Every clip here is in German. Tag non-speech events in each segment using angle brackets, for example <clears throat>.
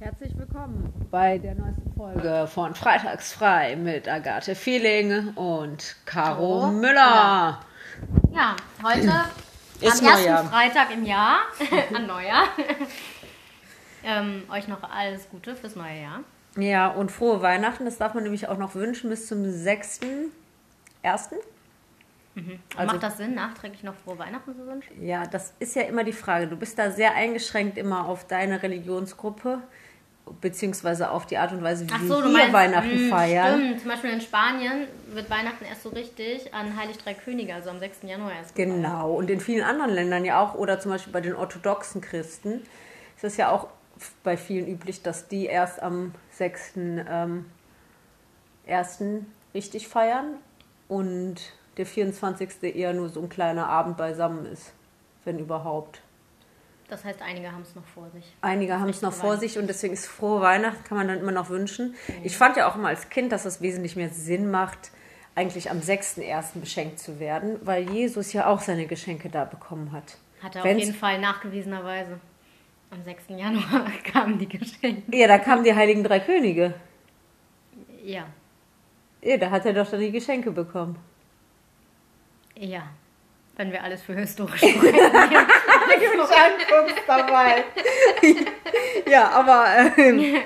Herzlich willkommen bei der neuesten Folge von Freitagsfrei mit Agathe Feeling und Caro Hallo. Müller. Ja, heute <clears throat> Ist am ersten Neujahr. Freitag im Jahr, <laughs> an Neujahr. <laughs> ähm, euch noch alles Gute fürs neue Jahr. Ja, und frohe Weihnachten. Das darf man nämlich auch noch wünschen bis zum 6.1. Also- Macht das Sinn, nachträglich noch frohe Weihnachten zu wünschen? Ja, das ist ja immer die Frage. Du bist da sehr eingeschränkt immer auf deine Religionsgruppe, beziehungsweise auf die Art und Weise, wie wir so, meinst, Weihnachten mh, feiern. Stimmt, zum Beispiel in Spanien wird Weihnachten erst so richtig an Heilig Drei Könige, also am 6. Januar erst. Genau, und in vielen anderen Ländern ja auch, oder zum Beispiel bei den orthodoxen Christen, ist es ja auch bei vielen üblich, dass die erst am 6. Ähm, 1. richtig feiern und der 24. eher nur so ein kleiner Abend beisammen ist, wenn überhaupt. Das heißt, einige haben es noch vor sich. Einige haben es noch vor sich und deswegen ist frohe Weihnachten, kann man dann immer noch wünschen. Ich fand ja auch immer als Kind, dass es wesentlich mehr Sinn macht, eigentlich am 6.1. beschenkt zu werden, weil Jesus ja auch seine Geschenke da bekommen hat. Hat er Wenn's- auf jeden Fall nachgewiesenerweise. Am 6. Januar <laughs> kamen die Geschenke. Ja, da kamen die Heiligen Drei Könige. Ja, Ja, da hat er doch dann die Geschenke bekommen. ja. Wenn wir alles für historisch <laughs> sprechen. <laughs> dabei. <laughs> ja, aber ähm,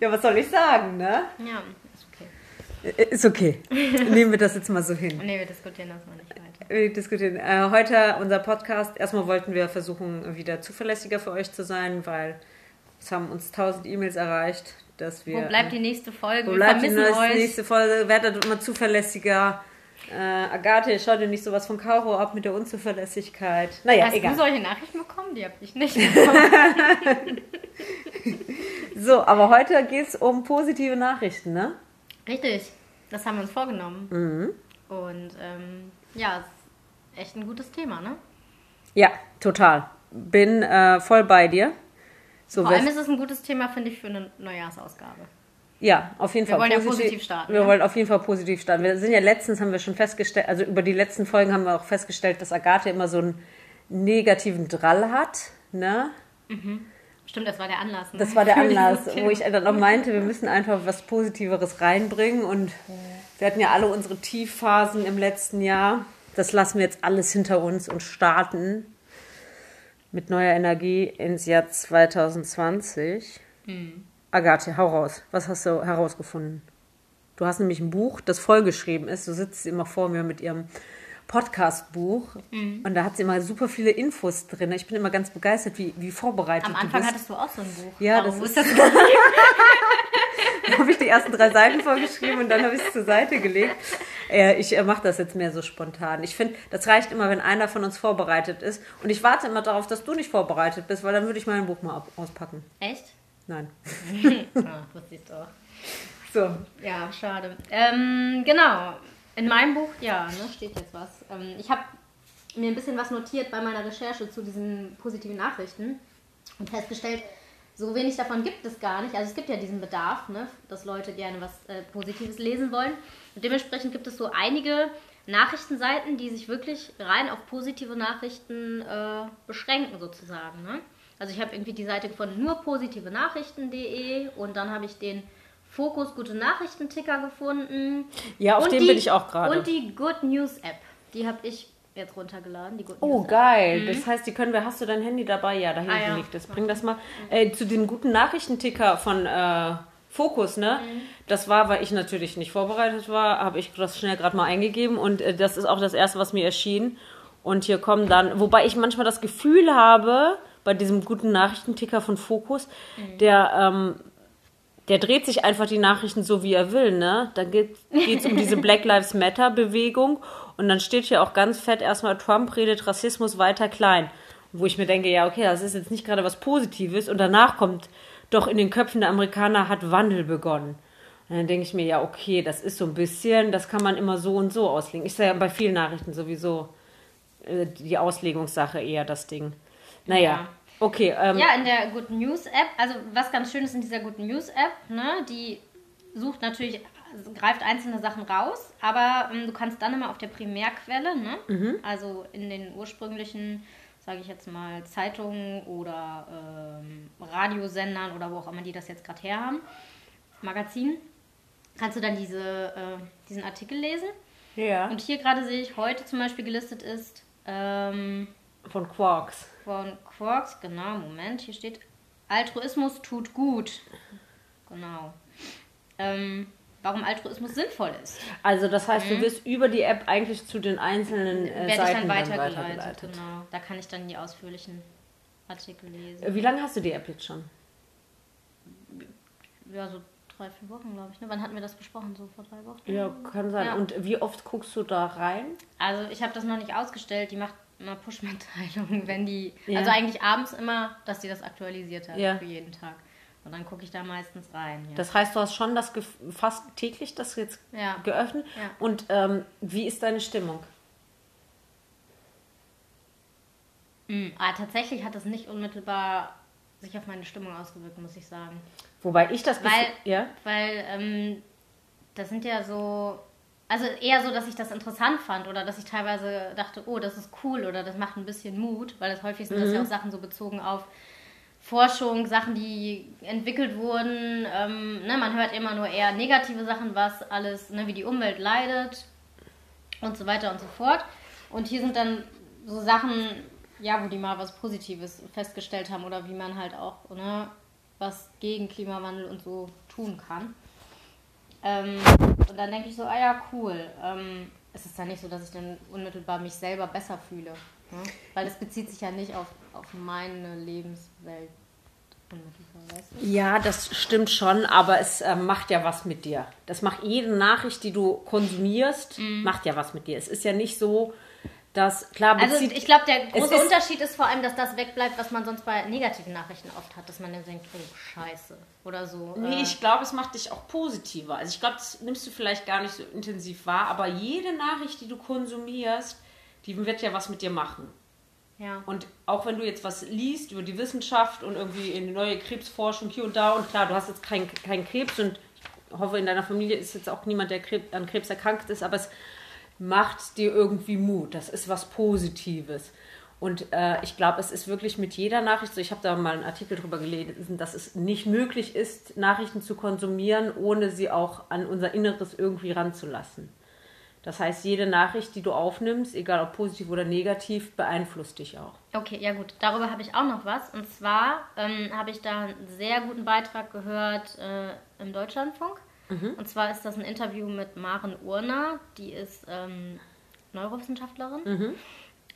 ja, was soll ich sagen, ne? ja, ist okay. Äh, Ist okay. Nehmen wir das jetzt mal so hin. Nee, wir diskutieren das mal nicht weiter. Wir diskutieren. Äh, heute unser Podcast. Erstmal wollten wir versuchen, wieder zuverlässiger für euch zu sein, weil es haben uns tausend E-Mails erreicht, dass wir. Wo bleibt die nächste Folge? Wo Wir bleibt die euch. nächste Folge? Werdet immer zuverlässiger. Äh, Agathe, schau dir nicht sowas von Caro ab mit der Unzuverlässigkeit. Naja, Hast egal. du solche Nachrichten bekommen? Die habe ich nicht bekommen. <laughs> So, aber heute geht es um positive Nachrichten, ne? Richtig, das haben wir uns vorgenommen. Mhm. Und ähm, ja, ist echt ein gutes Thema, ne? Ja, total. Bin äh, voll bei dir. So, Vor allem ist es ein gutes Thema, finde ich, für eine Neujahrsausgabe. Ja, auf jeden Wir Fall. wollen ja positiv starten, Wir ne? wollen auf jeden Fall positiv starten. Wir sind ja letztens, haben wir schon festgestellt, also über die letzten Folgen haben wir auch festgestellt, dass Agathe immer so einen negativen Drall hat, ne? Stimmt, das war der Anlass. Ne? Das war der <laughs> Anlass, wo ich dann auch meinte, wir müssen einfach was Positiveres reinbringen. Und wir hatten ja alle unsere Tiefphasen im letzten Jahr. Das lassen wir jetzt alles hinter uns und starten mit neuer Energie ins Jahr 2020. Agathe, hau raus. Was hast du herausgefunden? Du hast nämlich ein Buch, das vollgeschrieben ist. Du sitzt immer vor mir mit ihrem Podcast-Buch und da hat sie immer super viele Infos drin. Ich bin immer ganz begeistert, wie, wie vorbereitet Am du Anfang bist. hattest du auch so ein Buch. Ja, Warum das ist das <laughs> Da habe ich die ersten drei Seiten vorgeschrieben und dann habe ich es zur Seite gelegt. Äh, Ich mache das jetzt mehr so spontan. Ich finde, das reicht immer, wenn einer von uns vorbereitet ist. Und ich warte immer darauf, dass du nicht vorbereitet bist, weil dann würde ich mein Buch mal auspacken. Echt? Nein. <laughs> ah, wusste ich doch. So. Ja, schade. Ähm, genau. In meinem Buch, ja, ne, steht jetzt was. Ähm, ich habe mir ein bisschen was notiert bei meiner Recherche zu diesen positiven Nachrichten und festgestellt, so wenig davon gibt es gar nicht. Also es gibt ja diesen Bedarf, ne, dass Leute gerne was äh, Positives lesen wollen. Und dementsprechend gibt es so einige Nachrichtenseiten, die sich wirklich rein auf positive Nachrichten äh, beschränken sozusagen. Ne? Also ich habe irgendwie die Seite von nur positive Nachrichten.de und dann habe ich den Fokus Gute Nachrichten Ticker gefunden. Ja, auf Und dem die- bin ich auch gerade. Und die Good News App, die habe ich jetzt runtergeladen. Die Good Oh, News App. geil. Das heißt, die können wir, hast du dein Handy dabei? Ja, da hinten Ah, ja. liegt es. Bring das mal. Äh, zu den guten Nachrichtenticker von äh, Fokus, ne? Das war, weil ich natürlich nicht vorbereitet war, habe ich das schnell gerade mal eingegeben und äh, das ist auch das erste, was mir erschien. Und hier kommen dann, wobei ich manchmal das Gefühl habe, bei diesem guten Nachrichtenticker von Fokus, der, ähm, der dreht sich einfach die Nachrichten so, wie er will, ne? Da geht es um diese <laughs> Black Lives Matter Bewegung und dann steht hier auch ganz fett erstmal, Trump redet Rassismus weiter klein. Wo ich mir denke, ja, okay, das ist jetzt nicht gerade was Positives und danach kommt doch in den Köpfen der Amerikaner hat Wandel begonnen. Und dann denke ich mir, ja, okay, das ist so ein bisschen, das kann man immer so und so auslegen. Ich sage ja bei vielen Nachrichten sowieso äh, die Auslegungssache eher das Ding. Naja, Ja. okay. Ähm, Ja, in der Good News App, also was ganz schön ist in dieser Good News App, ne, die sucht natürlich, also greift einzelne Sachen raus, aber ähm, du kannst dann immer auf der Primärquelle, ne, Mhm. also in den ursprünglichen sage ich jetzt mal, Zeitungen oder ähm, Radiosendern oder wo auch immer die das jetzt gerade herhaben, Magazinen, kannst du dann diese, äh, diesen Artikel lesen. Ja. Und hier gerade sehe ich heute zum Beispiel gelistet ist ähm, Von Quarks. von Quarks, genau, Moment, hier steht Altruismus tut gut. Genau. Ähm, warum Altruismus sinnvoll ist. Also das heißt, du wirst über die App eigentlich zu den einzelnen äh, Werde ich Seiten dann dann weitergeleitet, weitergeleitet. genau. Da kann ich dann die ausführlichen Artikel lesen. Wie lange hast du die App jetzt schon? Ja, so drei, vier Wochen, glaube ich. Ne? Wann hatten wir das besprochen? So vor drei Wochen? Ja, kann sein. Ja. Und wie oft guckst du da rein? Also ich habe das noch nicht ausgestellt. Die macht immer Push-Mitteilungen, <laughs> wenn die... Ja. Also eigentlich abends immer, dass die das aktualisiert hat Ja. für jeden Tag. Und dann gucke ich da meistens rein. Ja. Das heißt, du hast schon das fast täglich das jetzt Ja. geöffnet. Ja. Und ähm, wie ist deine Stimmung? Mhm. Ah, tatsächlich hat das nicht unmittelbar sich auf meine Stimmung ausgewirkt, muss ich sagen. Wobei ich das Weil, ja weil ähm, das sind ja so, also eher so, dass ich das interessant fand oder dass ich teilweise dachte, oh, das ist cool oder das macht ein bisschen Mut, weil das häufig sind das ja auch Sachen so bezogen auf Forschung, Sachen, die entwickelt wurden. Ähm, ne, man hört immer nur eher negative Sachen, was alles, ne, wie die Umwelt leidet und so weiter und so fort. Und hier sind dann so Sachen, ja, wo die mal was Positives festgestellt haben oder wie man halt auch ne, was gegen Klimawandel und so tun kann. Ähm, und dann denke ich so, ah ja, cool. Ähm, es ist dann nicht so, dass ich dann unmittelbar mich selber besser fühle. Ne? Weil es bezieht sich ja nicht auf, auf meine Lebenswelt unmittelbar? Ja, das stimmt schon, aber es äh, macht ja was mit dir. Das macht jede Nachricht, die du konsumierst, macht ja was mit dir. Es ist ja nicht so, dass klar Also ich glaube, der große ist- Unterschied ist vor allem, dass das wegbleibt, was man sonst bei negativen Nachrichten oft hat, dass man dann denkt, oh Scheiße oder so. Nee, äh, ich glaube, es macht dich auch positiver. Also ich glaube, das nimmst du vielleicht gar nicht so intensiv wahr, aber jede Nachricht, die du konsumierst, die wird ja was mit dir machen. ja. Und auch wenn du jetzt was liest über die Wissenschaft und irgendwie in neue Krebsforschung hier und da und klar, du hast jetzt keinen kein Krebs und ich hoffe, in deiner Familie ist jetzt auch niemand, der an Krebs erkrankt ist, aber es macht dir irgendwie Mut. Das ist was Positives. Und äh, ich glaube, es ist wirklich mit jeder Nachricht so, ich habe da mal einen Artikel drüber gelesen, dass es nicht möglich ist, Nachrichten zu konsumieren, ohne sie auch an unser Inneres irgendwie ranzulassen. Das heißt, jede Nachricht, die du aufnimmst, egal ob positiv oder negativ, beeinflusst dich auch. Okay, ja gut, darüber habe ich auch noch was. Und zwar ähm, habe ich da einen sehr guten Beitrag gehört äh, im Deutschlandfunk. Und zwar ist das ein Interview mit Maren Urner, die ist ähm, Neurowissenschaftlerin.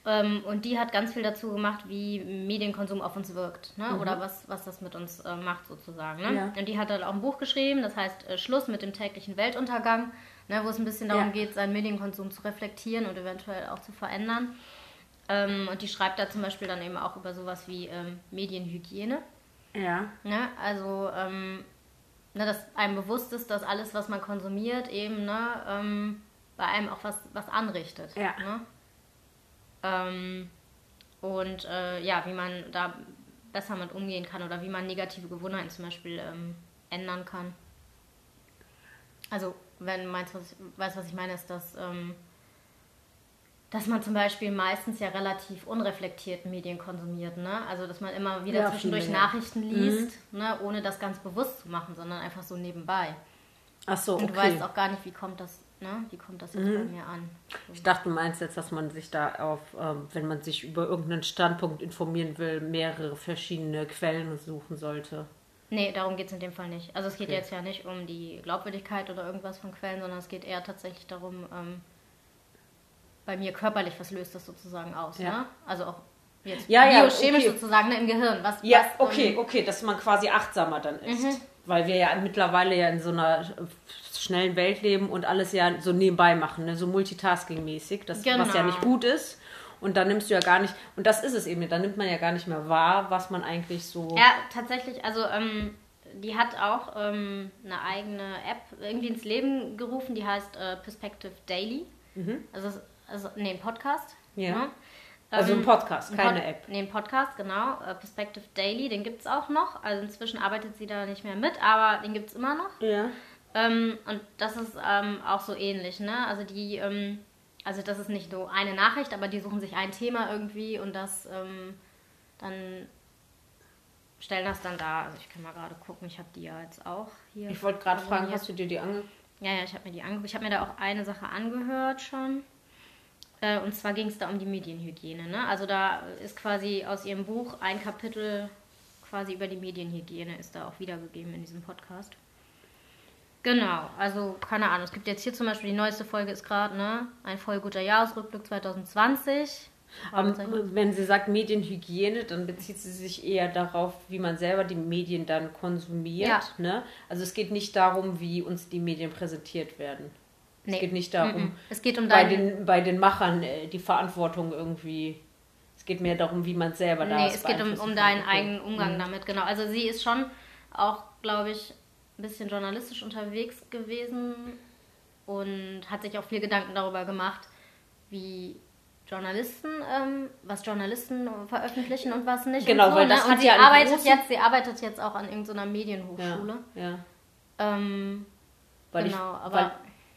Ähm, und die hat ganz viel dazu gemacht, wie Medienkonsum auf uns wirkt. Ne? Oder was, was das mit uns äh, macht sozusagen. Ne? Ja. Und die hat dann auch ein Buch geschrieben, das heißt äh, Schluss mit dem täglichen Weltuntergang, ne? wo es ein bisschen darum Ja. geht, seinen Medienkonsum zu reflektieren und eventuell auch zu verändern. Ähm, und die schreibt da zum Beispiel dann eben auch über sowas wie ähm, Medienhygiene. Ja. Ne? Also, ähm, ne, dass einem bewusst ist, dass alles, was man konsumiert, eben ne, ähm, bei einem auch was, was anrichtet. Ja. Ne? Ähm, und äh, ja, wie man da besser mit umgehen kann oder wie man negative Gewohnheiten zum Beispiel ähm, ändern kann. Also, wenn du meinst, was ich, weißt, was ich meine, ist, dass, ähm, dass man zum Beispiel meistens ja relativ unreflektiert Medien konsumiert. Ne? Also, dass man immer wieder Ja, zwischendurch ja. Mhm. Nachrichten liest, ne? ohne das ganz bewusst zu machen, sondern einfach so nebenbei. Ach so, Und okay. du weißt auch gar nicht, wie kommt das, ne? wie kommt das jetzt bei Mhm. mir an. Ich dachte, du meinst jetzt, dass man sich da auf, ähm, wenn man sich über irgendeinen Standpunkt informieren will, mehrere verschiedene Quellen suchen sollte. Nee, darum geht es in dem Fall nicht. Also es geht Okay. jetzt ja nicht um die Glaubwürdigkeit oder irgendwas von Quellen, sondern es geht eher tatsächlich darum, ähm, bei mir körperlich, was löst das sozusagen aus. Ja. Ne? Also auch jetzt Ja, ja, biochemisch okay. sozusagen ne, im Gehirn. Was, Ja, was, okay, ähm, okay, dass man quasi achtsamer dann ist. Mhm. Weil wir ja mittlerweile ja in so einer schnellen Welt leben und alles ja so nebenbei machen, ne? so multitasking-mäßig, das, was ja Genau. nicht gut ist. Und dann nimmst du ja gar nicht, und das ist es eben, dann nimmt man ja gar nicht mehr wahr, was man eigentlich so. Ja, tatsächlich, also ähm, die hat auch ähm, eine eigene App irgendwie ins Leben gerufen, die heißt äh, Perspective Daily. Also, es- also, nee, ein Podcast. Ja. ne? Also ein Ähm, Podcast, ein keine Pod- App. Nee, ein Podcast, genau. Äh, Perspective Daily, den gibt es auch noch. Also inzwischen arbeitet sie da nicht mehr mit, aber den gibt es immer noch. Ja. Ähm, und das ist ähm, auch so ähnlich, ne? Also die ähm, also das ist nicht so eine Nachricht, aber die suchen sich ein Thema irgendwie und das ähm, dann stellen das dann da. Also ich kann mal gerade gucken, ich habe die ja jetzt auch hier. Ich wollte gerade fragen, hast du dir die angeguckt? Ja, ja, ich habe mir die angeguckt. Ich habe mir da auch eine Sache angehört schon. Äh, und zwar ging es da um die Medienhygiene. Ne? Also da ist quasi aus ihrem Buch ein Kapitel quasi über die Medienhygiene ist da auch wiedergegeben in diesem Podcast. Genau, also keine Ahnung. Es gibt jetzt hier zum Beispiel die neueste Folge ist gerade, ne? Ein voll guter Jahresrückblick 2020. Um, wenn sie sagt Medienhygiene, dann bezieht sie sich eher darauf, wie man selber die Medien dann konsumiert. Ja. Ne? Also es geht nicht darum, wie uns die Medien präsentiert werden. Nee. Es geht nicht darum. Es geht um bei, den, bei den Machern äh, die Verantwortung irgendwie. Es geht mehr darum, wie man selber da. Nee, es geht um, um deinen okay. eigenen Umgang mhm. damit, genau. Also sie ist schon auch, glaube ich, ein bisschen journalistisch unterwegs gewesen und hat sich auch viel Gedanken darüber gemacht, wie Journalisten, ähm, was Journalisten veröffentlichen und was nicht. Genau, und so, weil das ne? und sie ja arbeitet jetzt, sie arbeitet jetzt auch an irgendeiner Medienhochschule. Ja. ja. Ähm, weil genau, ich, aber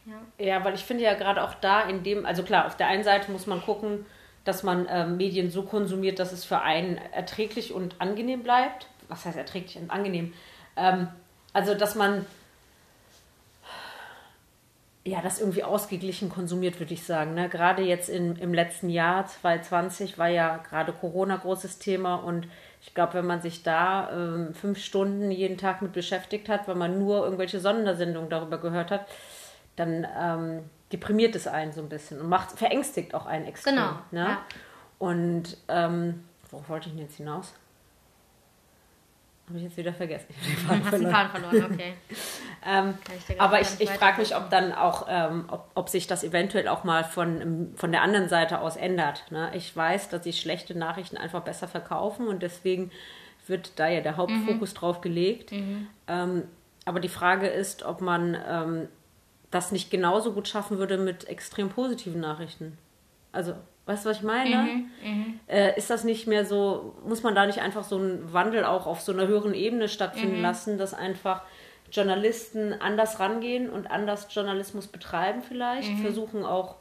ja. ja, weil ich finde ja gerade auch da in dem, also klar, auf der einen Seite muss man gucken, dass man ähm, Medien so konsumiert, dass es für einen erträglich und angenehm bleibt. Was heißt erträglich und angenehm? Ähm, also, dass man ja, das irgendwie ausgeglichen konsumiert, würde ich sagen. Ne? Gerade jetzt in, im letzten Jahr, 2020, war ja gerade Corona großes Thema und ich glaube, wenn man sich da ähm, fünf Stunden jeden Tag mit beschäftigt hat, weil man nur irgendwelche Sondersendungen darüber gehört hat, dann ähm, deprimiert es einen so ein bisschen und macht, verängstigt auch einen extrem. Genau. Ne? Ja. Und ähm, worauf wollte ich denn jetzt hinaus? Habe ich jetzt wieder vergessen. Ich den Faden Hast verloren. Faden verloren, okay. <laughs> ähm, ich aber ich, ich frage mich, ob dann auch, ähm, ob, ob sich das eventuell auch mal von, von der anderen Seite aus ändert. Ne? Ich weiß, dass sich schlechte Nachrichten einfach besser verkaufen und deswegen wird da ja der Hauptfokus mhm. drauf gelegt. Mhm. Ähm, aber die Frage ist, ob man ähm, das nicht genauso gut schaffen würde mit extrem positiven Nachrichten. Also Weißt du, was ich meine? Mhm, mhm, äh, ist das nicht mehr so, muss man da nicht einfach so einen Wandel auch auf so einer höheren Ebene stattfinden mhm. lassen, dass einfach Journalisten anders rangehen und anders Journalismus betreiben vielleicht, mhm. versuchen auch,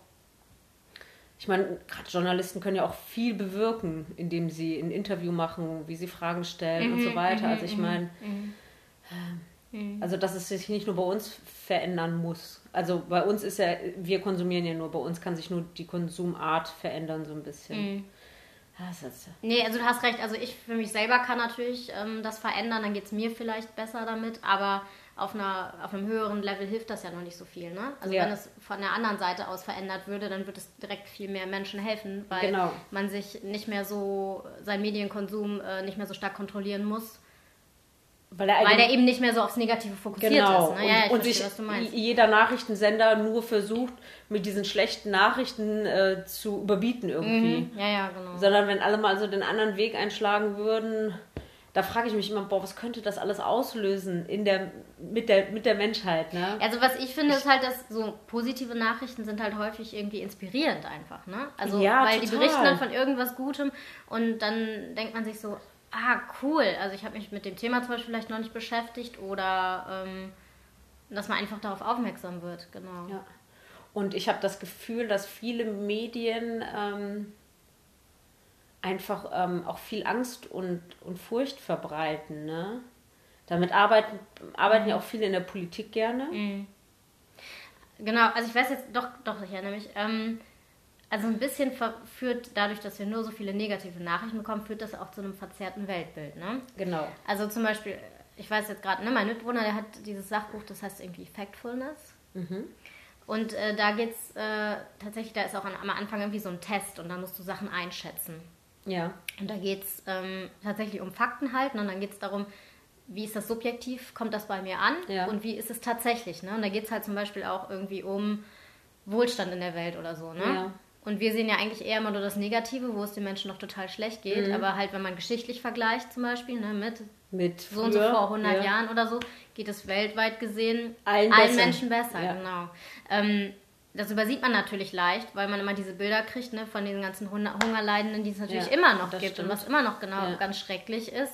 ich meine, gerade Journalisten können ja auch viel bewirken, indem sie ein Interview machen, wie sie Fragen stellen und so mhm, weiter. Also ich meine, äh, also dass es sich nicht nur bei uns verändern muss, also bei uns ist ja, wir konsumieren ja nur, bei uns kann sich nur die Konsumart verändern so ein bisschen. Mhm. Das ist, nee, also du hast recht. Also ich für mich selber kann natürlich ähm, das verändern, dann geht es mir vielleicht besser damit, aber auf, einer, auf einem höheren Level hilft das ja noch nicht so viel. Ne? Also ja. wenn es von der anderen Seite aus verändert würde, dann würde es direkt viel mehr Menschen helfen, weil genau. man sich nicht mehr so, seinen Medienkonsum äh, nicht mehr so stark kontrollieren muss weil er, weil er eben nicht mehr so aufs Negative fokussiert genau. ist. Ne? Ja, und, und verstehe, sich jeder Nachrichtensender nur versucht, mit diesen schlechten Nachrichten äh, zu überbieten irgendwie. Mhm. Ja, ja, genau. Sondern wenn alle mal so den anderen Weg einschlagen würden, da frage ich mich immer, boah, was könnte das alles auslösen in der, mit, der, mit der Menschheit, ne? Also was ich finde, ich, ist halt, dass so positive Nachrichten sind halt häufig irgendwie inspirierend einfach, ne? Also ja, weil total. die berichten dann von irgendwas Gutem und dann denkt man sich so, ah, cool, also ich habe mich mit dem Thema zum Beispiel vielleicht noch nicht beschäftigt oder ähm, dass man einfach darauf aufmerksam wird, genau. Ja. Und ich habe das Gefühl, dass viele Medien ähm, einfach ähm, auch viel Angst und, und Furcht verbreiten. Ne? Damit arbeiten, arbeiten ja auch viele in der Politik gerne. Mhm. Genau, also ich weiß jetzt, doch, doch, ich erinnere mich. Ähm, also ein bisschen führt dadurch, dass wir nur so viele negative Nachrichten bekommen, führt das auch zu einem verzerrten Weltbild. Ne? Genau. Also zum Beispiel, ich weiß jetzt gerade, ne, mein Mitbewohner, der hat dieses Sachbuch, das heißt irgendwie Factfulness. Mhm. Und äh, da geht es äh, tatsächlich, da ist auch an, am Anfang irgendwie so ein Test und da musst du Sachen einschätzen. Ja. Und da geht es ähm, tatsächlich um Fakten halten und dann geht es darum, wie ist das subjektiv, kommt das bei mir an ja. und wie ist es tatsächlich. Ne? Und da geht es halt zum Beispiel auch irgendwie um Wohlstand in der Welt oder so. Ne? Ja. Und wir sehen ja eigentlich eher immer nur das Negative, wo es den Menschen noch total schlecht geht. Mhm. Aber halt, wenn man geschichtlich vergleicht, zum Beispiel, ne, mit, mit so und so vor 100 ja. Jahren oder so, geht es weltweit gesehen allen, allen besser. Menschen besser. Ja. Genau. Ähm, das übersieht man natürlich leicht, weil man immer diese Bilder kriegt ne, von den ganzen Hungerleidenden, die es natürlich ja, immer noch gibt stimmt. und was immer noch genau ganz schrecklich ist.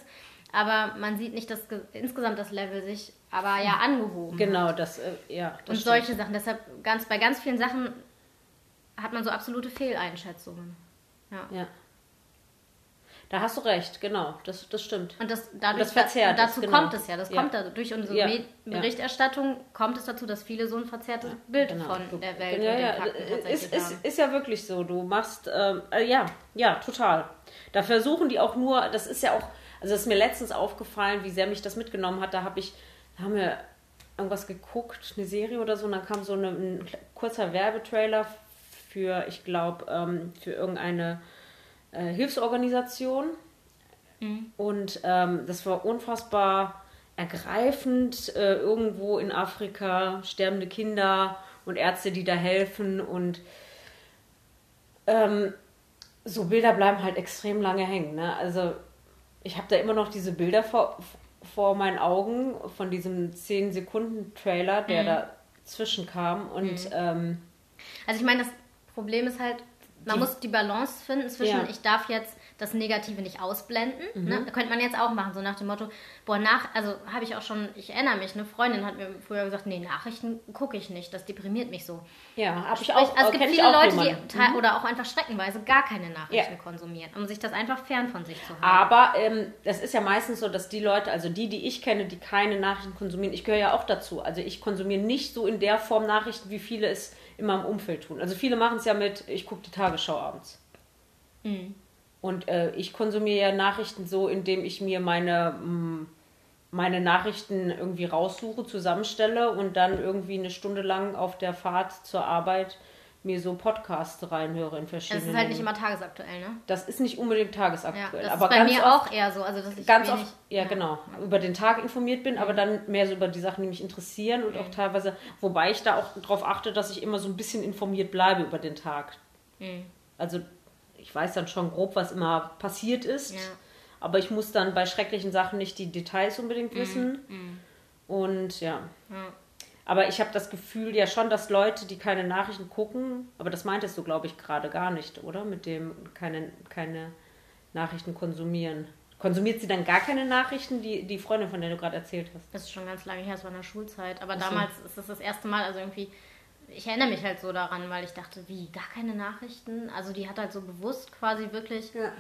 Aber man sieht nicht, dass insgesamt das Level sich aber ja angehoben Genau, das, äh, ja. Das und stimmt. solche Sachen. Deshalb ganz, bei ganz vielen Sachen hat man so absolute Fehleinschätzungen. Ja. Ja. Da hast du recht, genau, das, das stimmt. Und das, dadurch, Das verzerrt und dazu es, genau. kommt es ja. Das Ja. kommt da, durch unsere Ja. Berichterstattung kommt es dazu, dass viele so ein verzerrtes Bild Genau. von der Welt ja, und ja, Fakten ist, tatsächlich ist, haben. ist ja wirklich so. Du machst, ähm, äh, ja, ja, total. Da versuchen die auch nur, das ist ja auch, also das ist mir letztens aufgefallen, wie sehr mich das mitgenommen hat. Da habe ich, da haben wir irgendwas geguckt, eine Serie oder so, und dann kam so eine, ein kurzer Werbetrailer für, ich glaube, ähm, für irgendeine äh, Hilfsorganisation. Und ähm, das war unfassbar ergreifend. Äh, irgendwo in Afrika sterbende Kinder und Ärzte, die da helfen. Und ähm, so Bilder bleiben halt extrem lange hängen. Ne? Also ich habe da immer noch diese Bilder vor, vor meinen Augen von diesem 10-Sekunden-Trailer, der da zwischenkam. Und ähm, Also ich meine, das Problem ist halt, man Die- muss die Balance finden zwischen, Ja. Mhm. ich darf jetzt das Negative nicht ausblenden. Ne? Da könnte man jetzt auch machen, so nach dem Motto, boah, nach, also habe ich auch schon, ich erinnere mich, eine Freundin hat mir früher gesagt, nee, Nachrichten gucke ich nicht, das deprimiert mich so. ja, habe ich auch. also es äh, gibt viele Leute, jemanden. die te- oder auch einfach streckenweise gar keine Nachrichten Ja. konsumieren, um sich das einfach fern von sich zu halten. Aber ähm, das ist ja meistens so, dass die Leute, also die, die ich kenne, die keine Nachrichten konsumieren, ich gehöre ja auch dazu. Also ich konsumiere nicht so in der Form Nachrichten, wie viele es in meinem Umfeld tun. Also viele machen es ja mit, ich gucke die Tagesschau abends. Mhm. Und äh, ich konsumiere ja Nachrichten so, indem ich mir meine, mh, meine Nachrichten irgendwie raussuche, zusammenstelle und dann irgendwie eine Stunde lang auf der Fahrt zur Arbeit mir so Podcasts reinhöre in Das verschiedenen. ist halt nicht immer tagesaktuell, ne? das ist nicht unbedingt Ja, tagesaktuell. das aber ist bei ganz mir oft, auch eher so, also dass ich ganz wenig, oft, ja, genau, über den Tag informiert bin, aber dann mehr so über die Sachen, die mich interessieren und auch teilweise, wobei ich da auch darauf achte, dass ich immer so ein bisschen informiert bleibe über den Tag. Mhm. Also ich weiß dann schon grob, was immer passiert ist, Ja. aber ich muss dann bei schrecklichen Sachen nicht die Details unbedingt Mhm. wissen. Und ja. Aber ich habe das Gefühl ja schon, dass Leute, die keine Nachrichten gucken, aber das meintest du, glaube ich, gerade gar nicht, oder? Mit dem keine, keine Nachrichten konsumieren. Konsumiert sie dann gar keine Nachrichten, die, die Freundin, von der du gerade erzählt hast? Das ist schon ganz lange her, es war in der Schulzeit. Aber so. damals ist es das erste Mal, also irgendwie, ich erinnere mich halt so daran, weil ich dachte, wie, gar keine Nachrichten? Also die hat halt so bewusst quasi wirklich, Ja.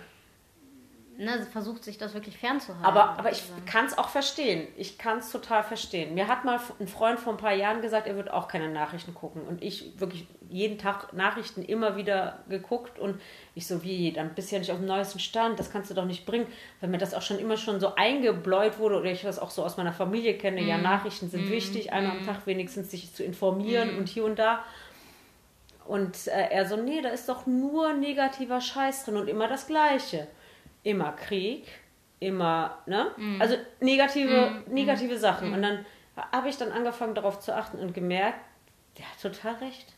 Ne, versucht sich das wirklich fernzuhalten. Aber, aber ich kann es auch verstehen. Ich kann es total verstehen. Mir hat mal ein Freund vor ein paar Jahren gesagt, er wird auch keine Nachrichten gucken. Und ich wirklich jeden Tag Nachrichten immer wieder geguckt. Und ich so, wie, dann bist du ja nicht auf dem neuesten Stand. Das kannst du doch nicht bringen. Weil mir das auch schon immer schon so eingebläut wurde. Oder ich das auch so aus meiner Familie kenne. Ja, Nachrichten sind wichtig. Einmal am Tag wenigstens sich zu informieren und hier und da. Und äh, er so, nee, da ist doch nur negativer Scheiß drin und immer das Gleiche. Immer Krieg, immer, ne? Also negative, negative Sachen. Und dann habe ich dann angefangen darauf zu achten und gemerkt, der hat total recht.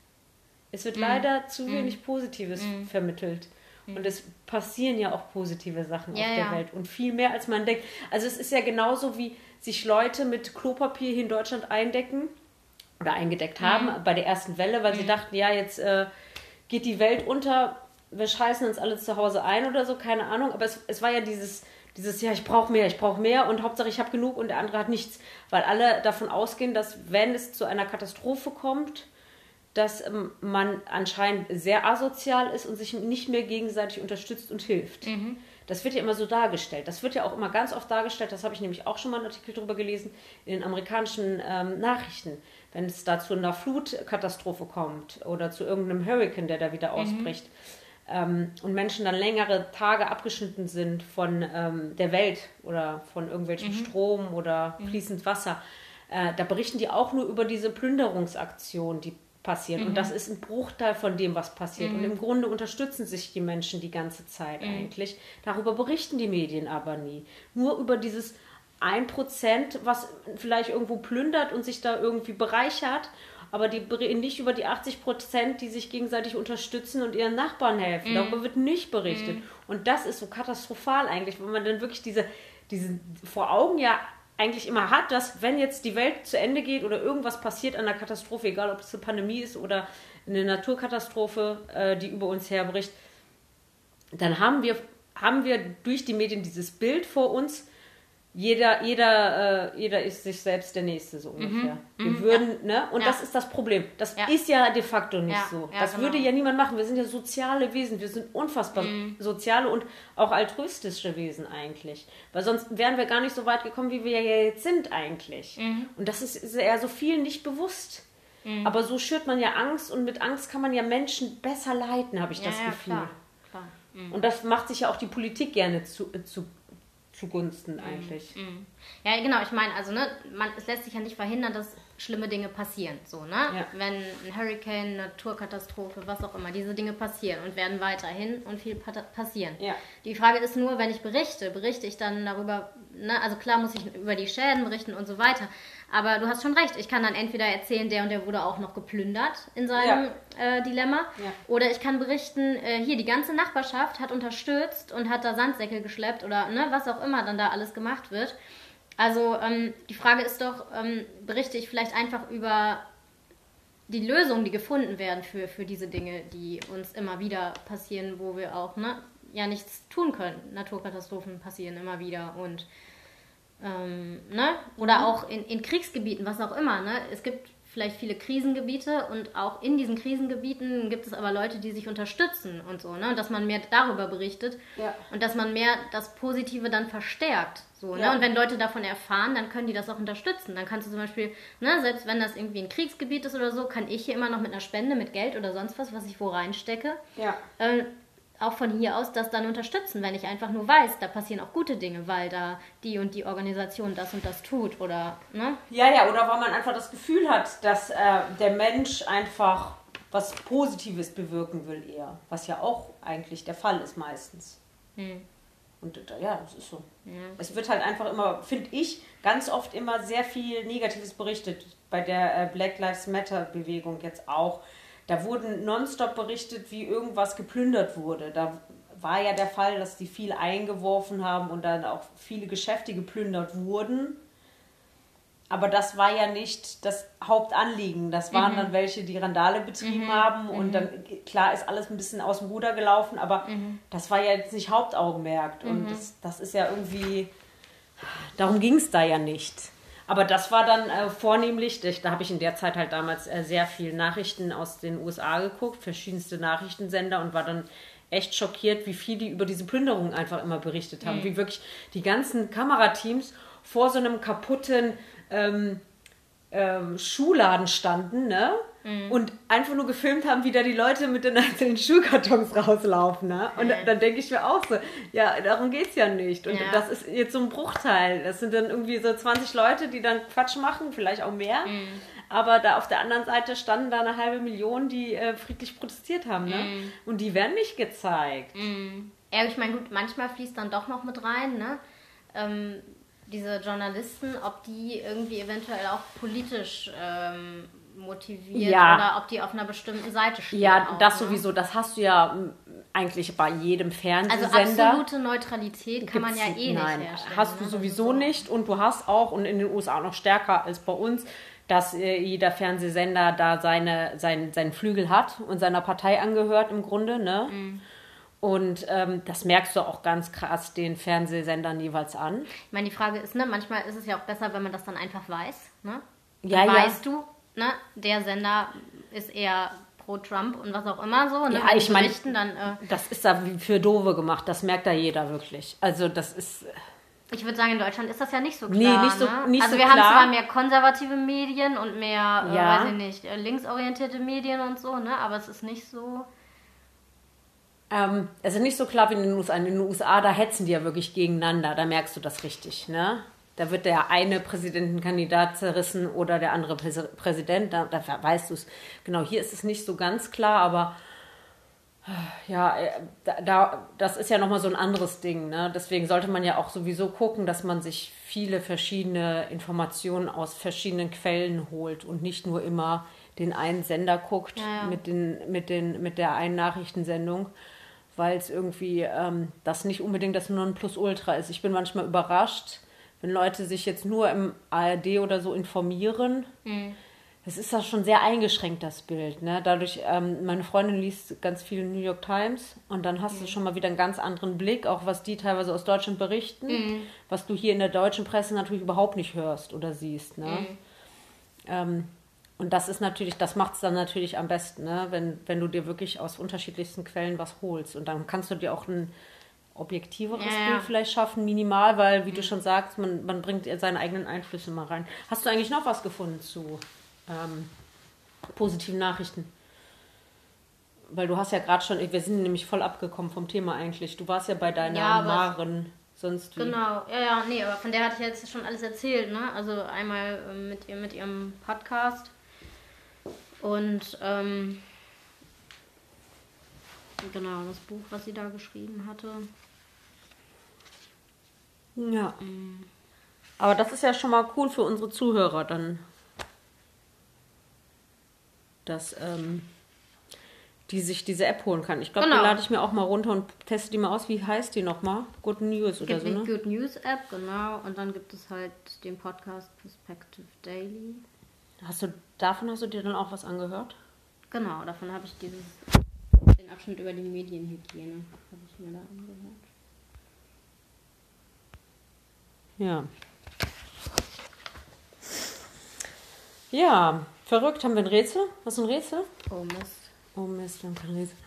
Es wird leider zu wenig Positives vermittelt. Und es passieren ja auch positive Sachen Ja, auf der ja. Welt. Und viel mehr, als man denkt. Also es ist ja genauso, wie sich Leute mit Klopapier hier in Deutschland eindecken oder eingedeckt haben bei der ersten Welle, weil sie dachten, ja, jetzt äh, geht die Welt unter, wir scheißen uns alle zu Hause ein oder so, keine Ahnung. Aber es, es war ja dieses, dieses ja, ich brauche mehr, ich brauche mehr und Hauptsache ich habe genug und der andere hat nichts. Weil alle davon ausgehen, dass wenn es zu einer Katastrophe kommt, dass ähm, man anscheinend sehr asozial ist und sich nicht mehr gegenseitig unterstützt und hilft. Das wird ja immer so dargestellt. Das wird ja auch immer ganz oft dargestellt, das habe ich nämlich auch schon mal einen Artikel darüber gelesen, in den amerikanischen ähm, Nachrichten. Wenn es da zu einer Flutkatastrophe kommt oder zu irgendeinem Hurricane, der da wieder ausbricht ähm, und Menschen dann längere Tage abgeschnitten sind von ähm, der Welt oder von irgendwelchem Strom oder fließend Wasser, äh, da berichten die auch nur über diese Plünderungsaktion, die passieren. Und das ist ein Bruchteil von dem, was passiert. Und im Grunde unterstützen sich die Menschen die ganze Zeit eigentlich. Darüber berichten die Medien aber nie. Nur über dieses 1%, was vielleicht irgendwo plündert und sich da irgendwie bereichert. Aber die berichten nicht über die 80 Prozent, die sich gegenseitig unterstützen und ihren Nachbarn helfen. Darüber wird nicht berichtet. Und das ist so katastrophal eigentlich, wenn man dann wirklich diese, diese vor Augen ja eigentlich immer hat, dass wenn jetzt die Welt zu Ende geht oder irgendwas passiert an einer Katastrophe, egal ob es eine Pandemie ist oder eine Naturkatastrophe, äh, die über uns herbricht, dann haben wir, haben wir durch die Medien dieses Bild vor uns, jeder, jeder, äh, jeder ist sich selbst der Nächste, so ungefähr. Wir mhm, würden, ne? Und Ja. das ist das Problem. Das Ja. ist ja de facto nicht Ja, so. das genau. würde ja niemand machen. Wir sind ja soziale Wesen. Wir sind unfassbar Mhm. soziale und auch altruistische Wesen eigentlich. Weil sonst wären wir gar nicht so weit gekommen, wie wir ja jetzt sind eigentlich. Mhm. Und das ist, ja so viel nicht bewusst. Aber so schürt man ja Angst und mit Angst kann man ja Menschen besser leiten, habe ich das Gefühl. klar. klar. Mhm. Und das macht sich ja auch die Politik gerne zu, äh, zu, zugunsten eigentlich. Ja, genau, ich meine, also, ne, man, es lässt sich ja nicht verhindern, dass schlimme Dinge passieren, so, ne? Ja. Wenn ein Hurricane, Naturkatastrophe, was auch immer, diese Dinge passieren und werden weiterhin und viel pa passieren. Ja. Die Frage ist nur, wenn ich berichte, berichte ich dann darüber, ne, also klar muss ich über die Schäden berichten und so weiter, aber du hast schon recht, ich kann dann entweder erzählen, der und der wurde auch noch geplündert in seinem äh, Dilemma, Ja. oder ich kann berichten, äh, hier, die ganze Nachbarschaft hat unterstützt und hat da Sandsäcke geschleppt oder ne, was auch immer dann da alles gemacht wird. Also ähm, die Frage ist doch, ähm, berichte ich vielleicht einfach über die Lösungen, die gefunden werden für, für diese Dinge, die uns immer wieder passieren, wo wir auch ne, ja nichts tun können. Naturkatastrophen passieren immer wieder und ähm, ne? Oder auch in, in Kriegsgebieten, was auch immer. Ne? Es gibt vielleicht viele Krisengebiete und auch in diesen Krisengebieten gibt es aber Leute, die sich unterstützen und so, ne? Und dass man mehr darüber berichtet Ja. und dass man mehr das Positive dann verstärkt. So, ne? Ja. Und wenn Leute davon erfahren, dann können die das auch unterstützen. Dann kannst du zum Beispiel, ne, selbst wenn das irgendwie ein Kriegsgebiet ist oder so, kann ich hier immer noch mit einer Spende, mit Geld oder sonst was, was ich wo reinstecke, Ja. äh, auch von hier aus das dann unterstützen, wenn ich einfach nur weiß, da passieren auch gute Dinge, weil da die und die Organisation das und das tut oder, ne? Ja, ja, oder weil man einfach das Gefühl hat, dass äh, der Mensch einfach was Positives bewirken will eher. Was ja auch eigentlich der Fall ist meistens. Hm. Und äh, ja, das ist so. Es wird halt einfach immer, finde ich, ganz oft immer sehr viel Negatives berichtet. Bei der äh, Black Lives Matter Bewegung jetzt auch. Da wurden nonstop berichtet, wie irgendwas geplündert wurde. Da war ja der Fall, dass die viel eingeworfen haben und dann auch viele Geschäfte geplündert wurden. Aber das war ja nicht das Hauptanliegen. Das waren dann welche, die Randale betrieben haben. Und dann, klar, ist alles ein bisschen aus dem Ruder gelaufen, aber das war ja jetzt nicht Hauptaugenmerk. Und das, das ist ja irgendwie, darum ging es da ja nicht. Aber das war dann äh, vornehmlich, ich, da habe ich in der Zeit halt damals äh, sehr viel Nachrichten aus den USA geguckt, verschiedenste Nachrichtensender und war dann echt schockiert, wie viel die über diese Plünderung einfach immer berichtet haben. Wie wirklich die ganzen Kamerateams vor so einem kaputten ähm, ähm, Schuhladen standen, ne? Und einfach nur gefilmt haben, wie da die Leute mit den <laughs> einzelnen Schuhkartons rauslaufen, ne? Und Ja. dann denke ich mir auch so, ja, darum geht's ja nicht. Und Ja. das ist jetzt so ein Bruchteil. Das sind dann irgendwie so 20 Leute, die dann Quatsch machen, vielleicht auch mehr. Aber da auf der anderen Seite standen da eine halbe Million, die äh, friedlich protestiert haben, ne? Und die werden nicht gezeigt. Ja, ich meine, gut, manchmal fließt dann doch noch mit rein, ne? Ähm, diese Journalisten, ob die irgendwie eventuell auch politisch ähm, motiviert Ja. oder ob die auf einer bestimmten Seite stehen. Ja, auch, das ne? sowieso. Das hast du ja m, eigentlich bei jedem Also Fernsehsender. absolute Neutralität kann man ja eh Nein, nicht herstellen. hast du ne? Sowieso nicht und du hast auch und in den USA noch stärker als bei uns, dass äh, jeder Fernsehsender da seine, sein, seinen Flügel hat und seiner Partei angehört im Grunde, ne? Mhm. Und ähm, das merkst du auch ganz krass den Fernsehsendern jeweils an. Ich meine, die Frage ist, ne, manchmal ist es ja auch besser, wenn man das dann einfach weiß, ne? Ja, Dann ja. weißt du, ne, der Sender ist eher pro Trump und was auch immer so, ne? Ja, ich die mein- berichten, dann äh, Das ist da wie für Dove gemacht, das merkt da jeder wirklich. Also das ist, Ich würde sagen, in Deutschland ist das ja nicht so klar. Nee, nicht so- ne? nicht also so wir klar. haben zwar mehr konservative Medien und mehr, äh, Ja. weiß ich nicht, äh, linksorientierte Medien und so, ne? Aber es ist nicht so. ähm, es ist nicht so klar wie in den USA. In den USA, da hetzen die ja wirklich gegeneinander, da merkst du das richtig, ne? Da wird der eine Präsidentenkandidat zerrissen oder der andere Präs- Präsident, da, da weißt du es. Genau, hier ist es nicht so ganz klar, aber äh, ja, äh, da, da, das ist ja nochmal so ein anderes Ding. Ne? Deswegen sollte man ja auch sowieso gucken, dass man sich viele verschiedene Informationen aus verschiedenen Quellen holt und nicht nur immer den einen Sender guckt Ja, ja. Mit, den, mit, den, mit der einen Nachrichtensendung, weil es irgendwie ähm, das nicht unbedingt das Nonplusultra ist. Ich bin manchmal überrascht, wenn Leute sich jetzt nur im ARD oder so informieren. es ist da schon sehr eingeschränkt, das Bild. Ne? Dadurch, ähm, meine Freundin liest ganz viel New York Times und dann hast mhm. du schon mal wieder einen ganz anderen Blick, auch was die teilweise aus Deutschland berichten, mhm. was du hier in der deutschen Presse natürlich überhaupt nicht hörst oder siehst. Ne? Mhm. Ähm, und das ist natürlich, das macht es dann natürlich am besten, ne? wenn, wenn du dir wirklich aus unterschiedlichsten Quellen was holst. Und dann kannst du dir auch ein objektiveres ja, Bild vielleicht schaffen, minimal, weil, wie du schon sagst, man, man bringt seine eigenen Einflüsse mal rein. Hast du eigentlich noch was gefunden zu ähm, positiven Nachrichten. Weil du hast ja gerade schon, wir sind nämlich voll abgekommen vom Thema eigentlich. Du warst ja bei deiner ja, Maren sonst wie. Genau, ja, ja, nee, aber von der hatte ich jetzt schon alles erzählt, ne? Also einmal ähm, mit ihr mit ihrem Podcast und ähm, genau, das Buch, was sie da geschrieben hatte. Ja. Aber das ist ja schon mal cool für unsere Zuhörer dann dass ähm, die sich diese App holen kann. Ich glaube, genau. die lade ich mir auch mal runter und teste die mal aus. Wie heißt die nochmal? Good News oder gibt so, ne? Good News App, genau. Und dann gibt es halt den Podcast Perspective Daily. Hast du, davon hast du dir dann auch was angehört? Genau, davon habe ich dieses, den Abschnitt über die Medienhygiene, habe ich mir da angehört. Ja. Ja, Verrückt, haben wir ein Rätsel? Was ist ein Rätsel? Oh Mist. Oh Mist, wir haben kein Rätsel.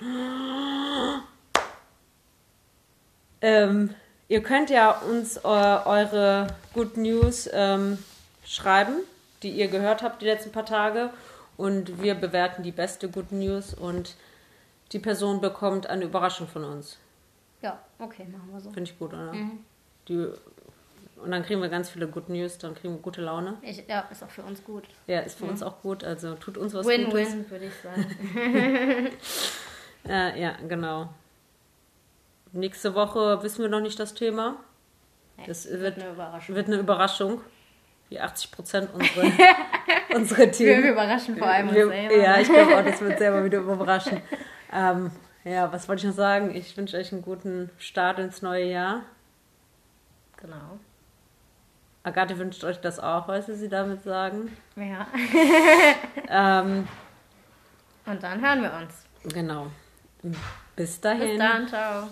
Ähm, ihr könnt ja uns äh, eure Good News ähm, schreiben, die ihr gehört habt die letzten paar Tage. Und wir bewerten die beste Good News und die Person bekommt eine Überraschung von uns. Ja, okay, machen wir so. Finde ich gut, oder? Mhm. Die und dann kriegen wir ganz viele Good News, dann kriegen wir gute Laune. Ich, ja, ist auch für uns gut. Ja, ist für mhm. uns auch gut. Also tut uns was Win, Gutes. Win-win, würde ich sagen. ja, <laughs> ja, genau. Nächste Woche wissen wir noch nicht das Thema. Das wird, wird, eine Überraschung. Wird eine Überraschung. Wie 80 Prozent <laughs> unserer, unsere Themen. Wir überraschen vor allem wir, uns selber. Ja, ich glaube auch, das wird selber wieder überraschen. Ähm, ja, was wollte ich noch sagen? Ich wünsche euch einen guten Start ins neue Jahr. Genau. Agathe wünscht euch das auch, was Sie damit sagen. Ja. ähm, Und dann hören wir uns. Genau. Bis dahin. Bis dann, ciao.